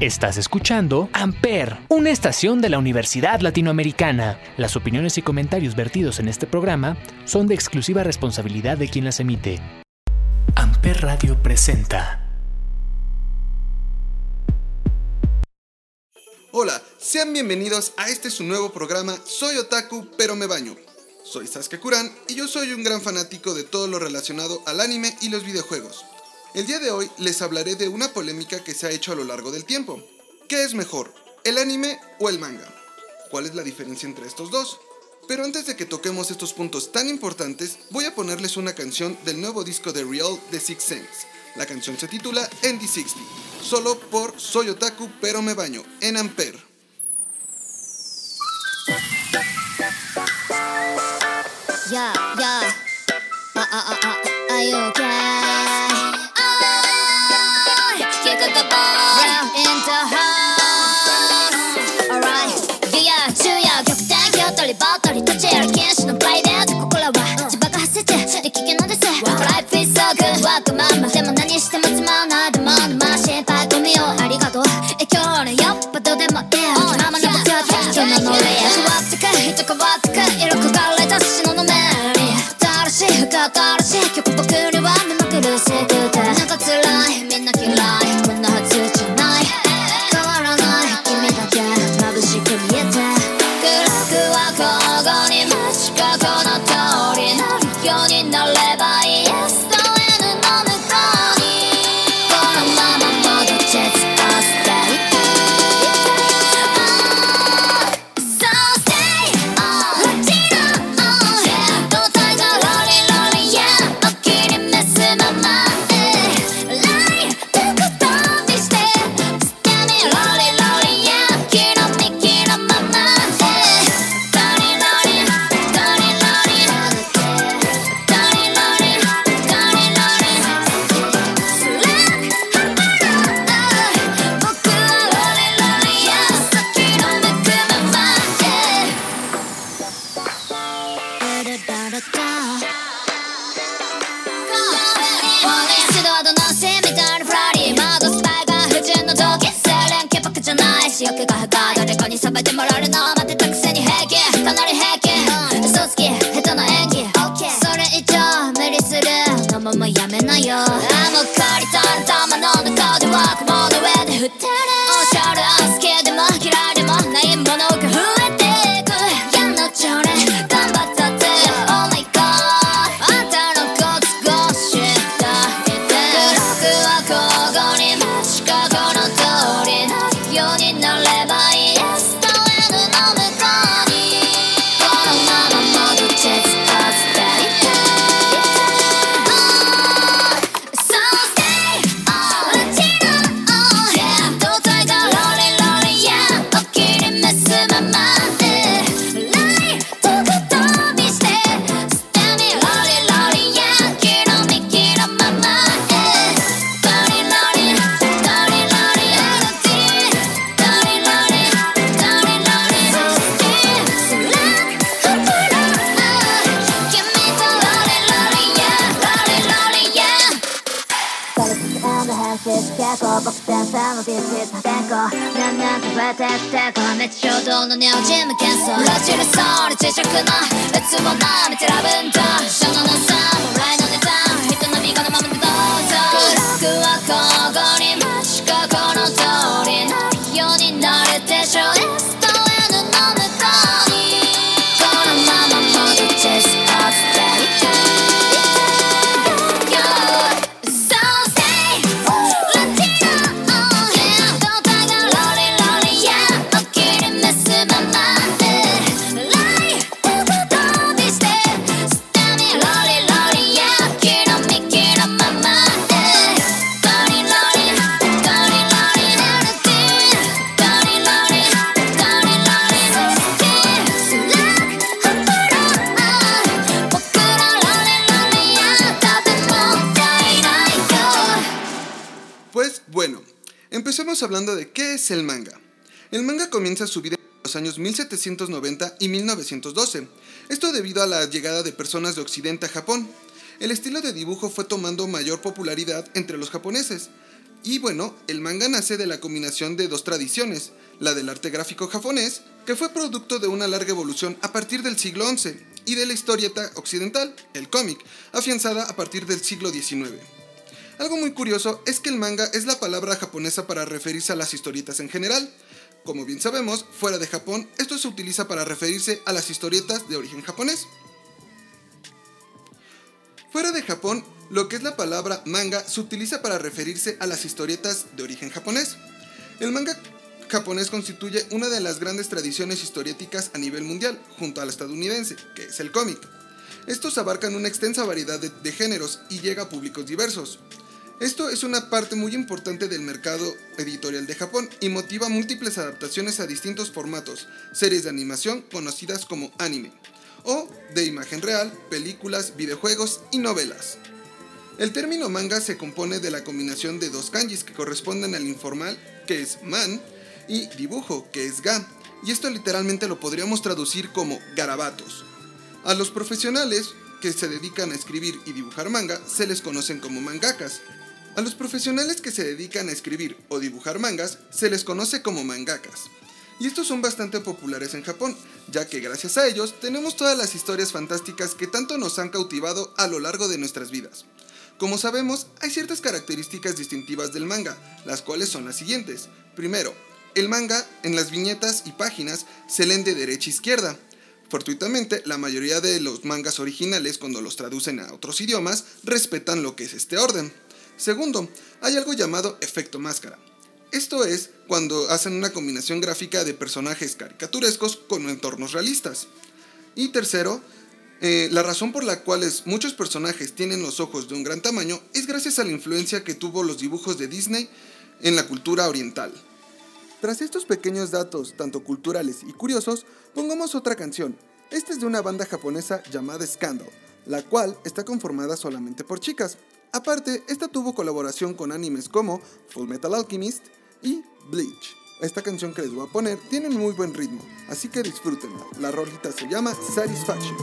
Estás escuchando Amper, una estación de la Universidad Latinoamericana. Las opiniones y comentarios vertidos en este programa son de exclusiva responsabilidad de quien las emite. Amper Radio presenta. Hola, sean bienvenidos a este su nuevo programa Soy Otaku, pero me baño. Soy Sasuke Kuran y yo soy un gran fanático de todo lo relacionado al anime y los videojuegos. El día de hoy les hablaré de una polémica que se ha hecho a lo largo del tiempo. ¿Qué es mejor, el anime o el manga? ¿Cuál es la diferencia entre estos dos? Pero antes de que toquemos estos puntos tan importantes, voy a ponerles una canción del nuevo disco de Real de Six Sense. La canción se titula Andy 60, solo por Soy Otaku pero me baño, en Ampere. Yeah, yeah. Uh, ah, uh, ah, uh, ah, くの別もなめてらぶ el manga? El manga comienza su vida en los años 1790 y 1912, esto debido a la llegada de personas de Occidente a Japón. El estilo de dibujo fue tomando mayor popularidad entre los japoneses. Y bueno, el manga nace de la combinación de dos tradiciones, la del arte gráfico japonés, que fue producto de una larga evolución a partir del siglo XI, y de la historieta occidental, el cómic, afianzada a partir del siglo XIX. Algo muy curioso es que el manga es la palabra japonesa para referirse a las historietas en general. Como bien sabemos, fuera de Japón, esto se utiliza para referirse a las historietas de origen japonés. Fuera de Japón, lo que es la palabra manga se utiliza para referirse a las historietas de origen japonés. El manga japonés constituye una de las grandes tradiciones historiéticas a nivel mundial, junto al estadounidense, que es el cómic. Estos abarcan una extensa variedad de, de géneros y llega a públicos diversos. Esto es una parte muy importante del mercado editorial de Japón y motiva múltiples adaptaciones a distintos formatos, series de animación conocidas como anime, o de imagen real, películas, videojuegos y novelas. El término manga se compone de la combinación de dos kanjis que corresponden al informal, que es man, y dibujo, que es ga, y esto literalmente lo podríamos traducir como garabatos. A los profesionales que se dedican a escribir y dibujar manga se les conocen como mangakas. A los profesionales que se dedican a escribir o dibujar mangas se les conoce como mangakas. Y estos son bastante populares en Japón, ya que gracias a ellos tenemos todas las historias fantásticas que tanto nos han cautivado a lo largo de nuestras vidas. Como sabemos, hay ciertas características distintivas del manga, las cuales son las siguientes. Primero, el manga en las viñetas y páginas se leen de derecha a izquierda. Fortuitamente, la mayoría de los mangas originales, cuando los traducen a otros idiomas, respetan lo que es este orden. Segundo, hay algo llamado efecto máscara. Esto es cuando hacen una combinación gráfica de personajes caricaturescos con entornos realistas. Y tercero, eh, la razón por la cual muchos personajes tienen los ojos de un gran tamaño es gracias a la influencia que tuvo los dibujos de Disney en la cultura oriental. Tras estos pequeños datos, tanto culturales y curiosos, pongamos otra canción. Esta es de una banda japonesa llamada Scandal, la cual está conformada solamente por chicas. Aparte, esta tuvo colaboración con animes como Full Metal Alchemist y Bleach. Esta canción que les voy a poner tiene un muy buen ritmo, así que disfrútenla. La rolita se llama Satisfaction.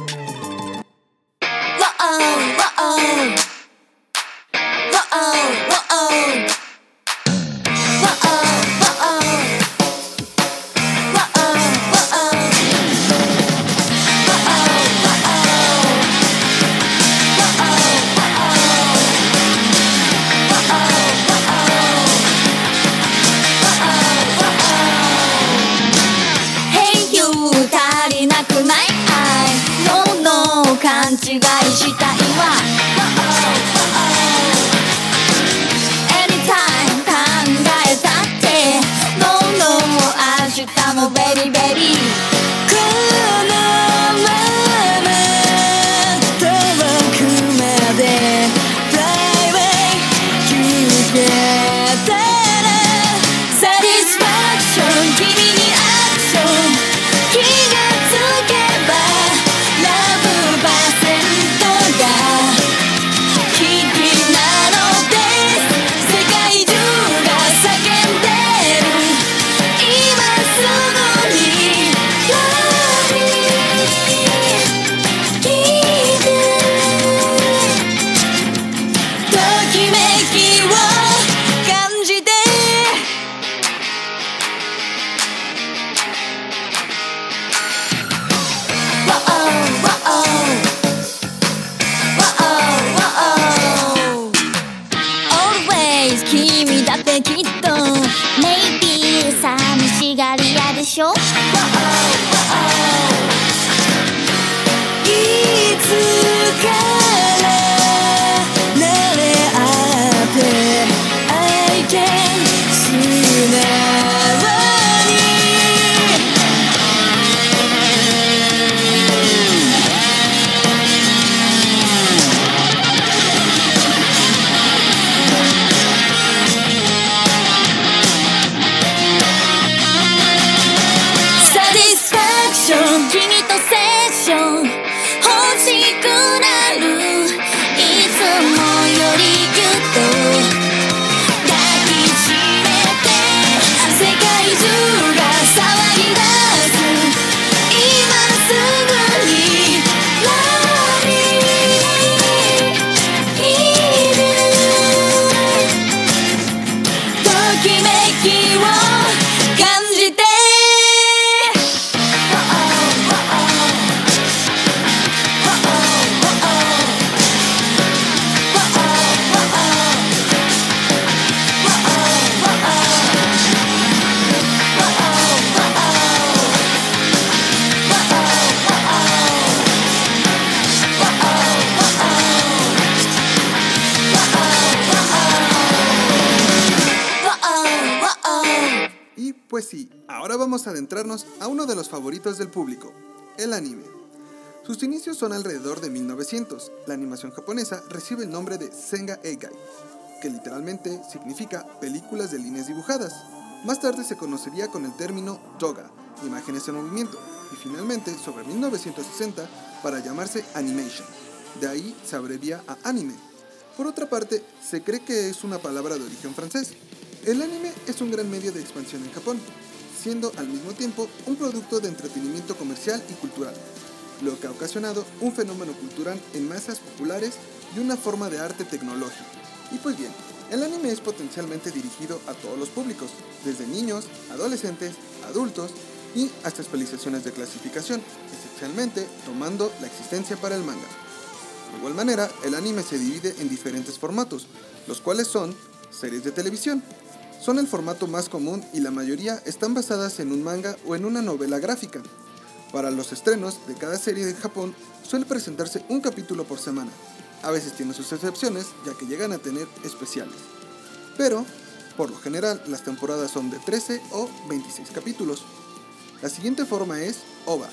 きめき a uno de los favoritos del público, el anime. Sus inicios son alrededor de 1900. La animación japonesa recibe el nombre de Senga Eigai, que literalmente significa películas de líneas dibujadas. Más tarde se conocería con el término Doga, imágenes en movimiento, y finalmente sobre 1960 para llamarse Animation. De ahí se abrevia a anime. Por otra parte, se cree que es una palabra de origen francés. El anime es un gran medio de expansión en Japón, siendo al mismo tiempo un producto de entretenimiento comercial y cultural, lo que ha ocasionado un fenómeno cultural en masas populares y una forma de arte tecnológico. Y pues bien, el anime es potencialmente dirigido a todos los públicos, desde niños, adolescentes, adultos y hasta especializaciones de clasificación, esencialmente tomando la existencia para el manga. De igual manera, el anime se divide en diferentes formatos, los cuales son series de televisión. Son el formato más común y la mayoría están basadas en un manga o en una novela gráfica. Para los estrenos de cada serie de Japón suele presentarse un capítulo por semana. A veces tiene sus excepciones, ya que llegan a tener especiales. Pero, por lo general, las temporadas son de 13 o 26 capítulos. La siguiente forma es OVA.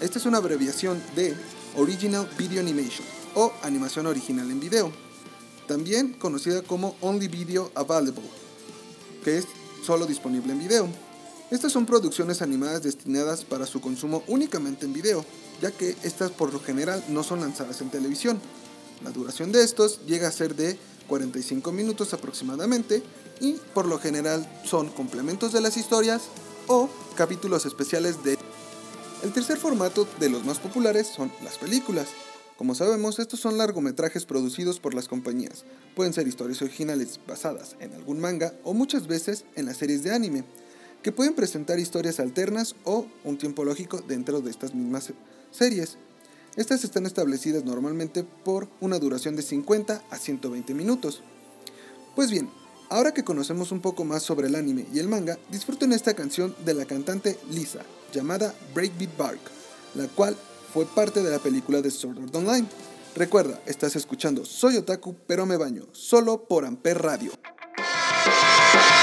Esta es una abreviación de Original Video Animation o animación original en video, también conocida como Only Video Available, que es solo disponible en video. Estas son producciones animadas destinadas para su consumo únicamente en video, ya que estas por lo general no son lanzadas en televisión. La duración de estos llega a ser de 45 minutos aproximadamente y por lo general son complementos de las historias o capítulos especiales de... El tercer formato de los más populares son las películas. Como sabemos, estos son largometrajes producidos por las compañías. Pueden ser historias originales basadas en algún manga o muchas veces en las series de anime, que pueden presentar historias alternas o un tiempo lógico dentro de estas mismas series. Estas están establecidas normalmente por una duración de 50 a 120 minutos. Pues bien, ahora que conocemos un poco más sobre el anime y el manga, disfruten esta canción de la cantante Lisa, llamada Breakbeat Bark, la cual fue parte de la película de Sword Art Online. Recuerda, estás escuchando Soy Otaku, pero me baño, solo por Amper Radio.「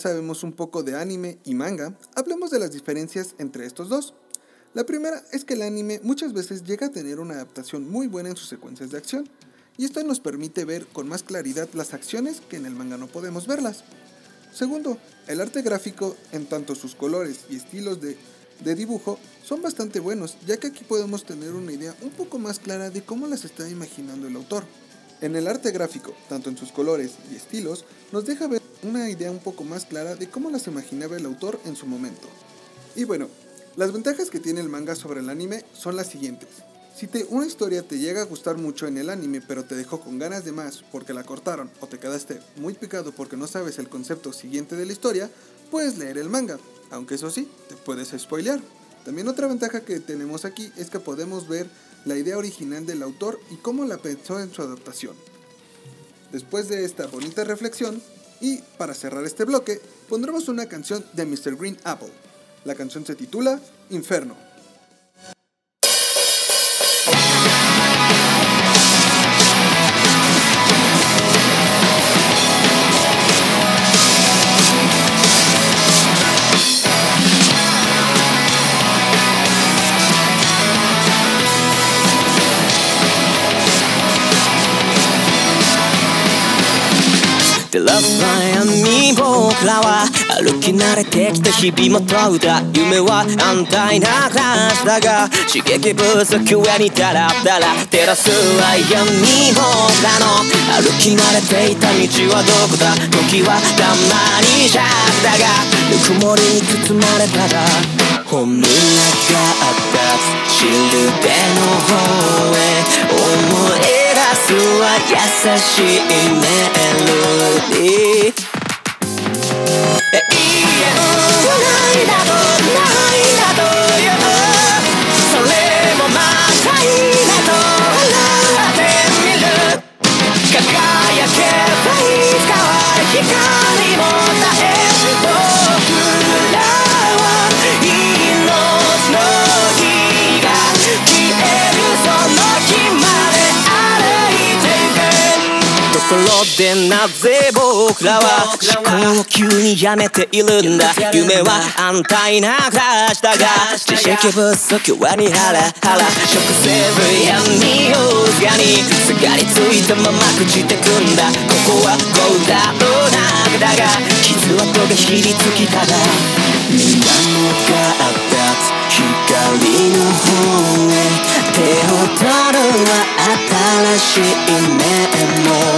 sabemos un poco de anime y manga, hablemos de las diferencias entre estos dos. La primera es que el anime muchas veces llega a tener una adaptación muy buena en sus secuencias de acción, y esto nos permite ver con más claridad las acciones que en el manga no podemos verlas. Segundo, el arte gráfico, en tanto sus colores y estilos de, de dibujo, son bastante buenos, ya que aquí podemos tener una idea un poco más clara de cómo las está imaginando el autor. En el arte gráfico, tanto en sus colores y estilos, nos deja ver una idea un poco más clara de cómo las imaginaba el autor en su momento. Y bueno, las ventajas que tiene el manga sobre el anime son las siguientes. Si te, una historia te llega a gustar mucho en el anime pero te dejó con ganas de más porque la cortaron o te quedaste muy picado porque no sabes el concepto siguiente de la historia, puedes leer el manga, aunque eso sí, te puedes spoilear. También otra ventaja que tenemos aquí es que podemos ver la idea original del autor y cómo la pensó en su adaptación. Después de esta bonita reflexión, y para cerrar este bloque, pondremos una canción de Mr. Green Apple. La canción se titula Inferno. 悩み僕らは歩き慣れてきた日々も問うた。夢は安泰な暮らしだが刺激不足上にダラダラ照らすは闇僕らの歩き慣れていた道はどこだ？時はたまにシャクだがぬくもりに包まれたら本音があったシルベの方へ。思い出すは優しいメロディー永遠不ないだろうでなぜ僕らは。思考を急にやめているんだ。夢は安泰な暮らしだが知識不足はにハラハラ。食せる闇をがにすがりついたまま朽ちてくんだ。ここはゴーダの中だが傷跡がひりつきただ。水面があった光の方へ。手を取るは新しいメモリー夜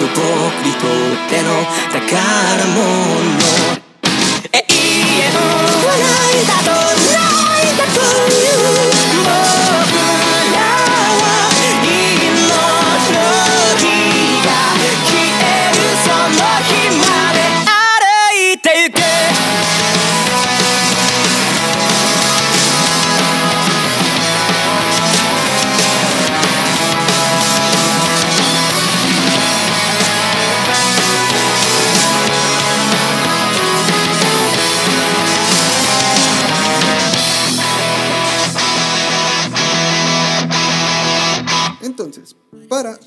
僕にとっての宝物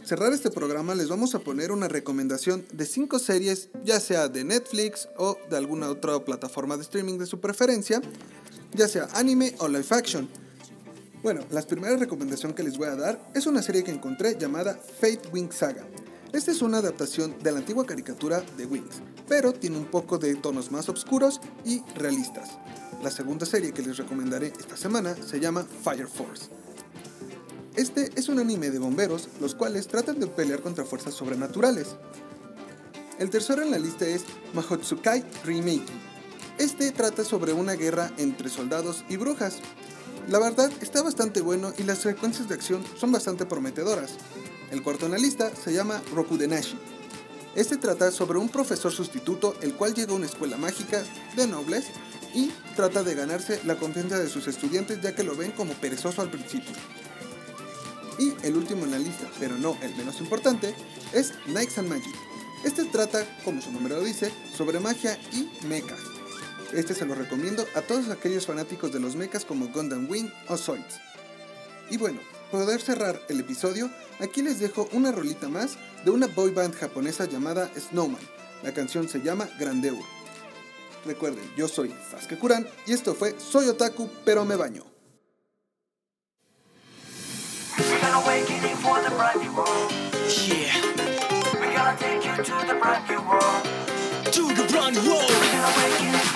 cerrar este programa les vamos a poner una recomendación de 5 series, ya sea de Netflix o de alguna otra plataforma de streaming de su preferencia, ya sea anime o live action. Bueno, la primera recomendación que les voy a dar es una serie que encontré llamada Fate Wing Saga. Esta es una adaptación de la antigua caricatura de Wings, pero tiene un poco de tonos más oscuros y realistas. La segunda serie que les recomendaré esta semana se llama Fire Force. Este es un anime de bomberos, los cuales tratan de pelear contra fuerzas sobrenaturales. El tercero en la lista es Mahotsukai Remake. Este trata sobre una guerra entre soldados y brujas. La verdad está bastante bueno y las secuencias de acción son bastante prometedoras. El cuarto en la lista se llama Rokudenashi. Este trata sobre un profesor sustituto el cual llega a una escuela mágica de nobles y trata de ganarse la confianza de sus estudiantes ya que lo ven como perezoso al principio. Y el último en la lista, pero no el menos importante, es Knights and Magic. Este trata, como su nombre lo dice, sobre magia y mechas. Este se lo recomiendo a todos aquellos fanáticos de los mechas como Gundam Wing o Zoids. Y bueno, para poder cerrar el episodio, aquí les dejo una rolita más de una boy band japonesa llamada Snowman. La canción se llama Grandeur. Recuerden, yo soy Sasuke Kuran y esto fue Soy Otaku, pero me baño. Gonna awakening for the brand new world. Yeah, We're gonna take you to the brand new world. to the brand road. We're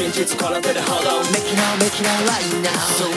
真実奏でるほど Make it now, make it now right now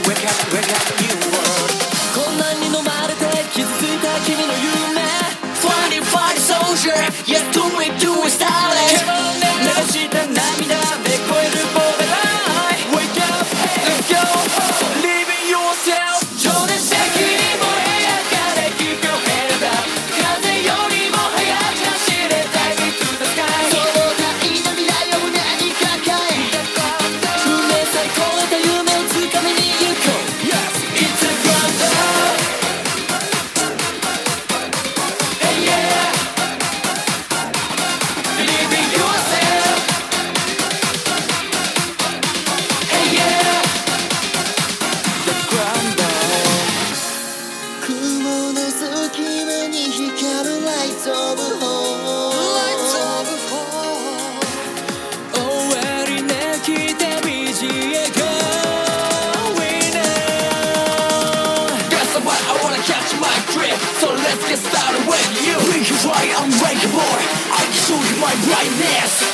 brightness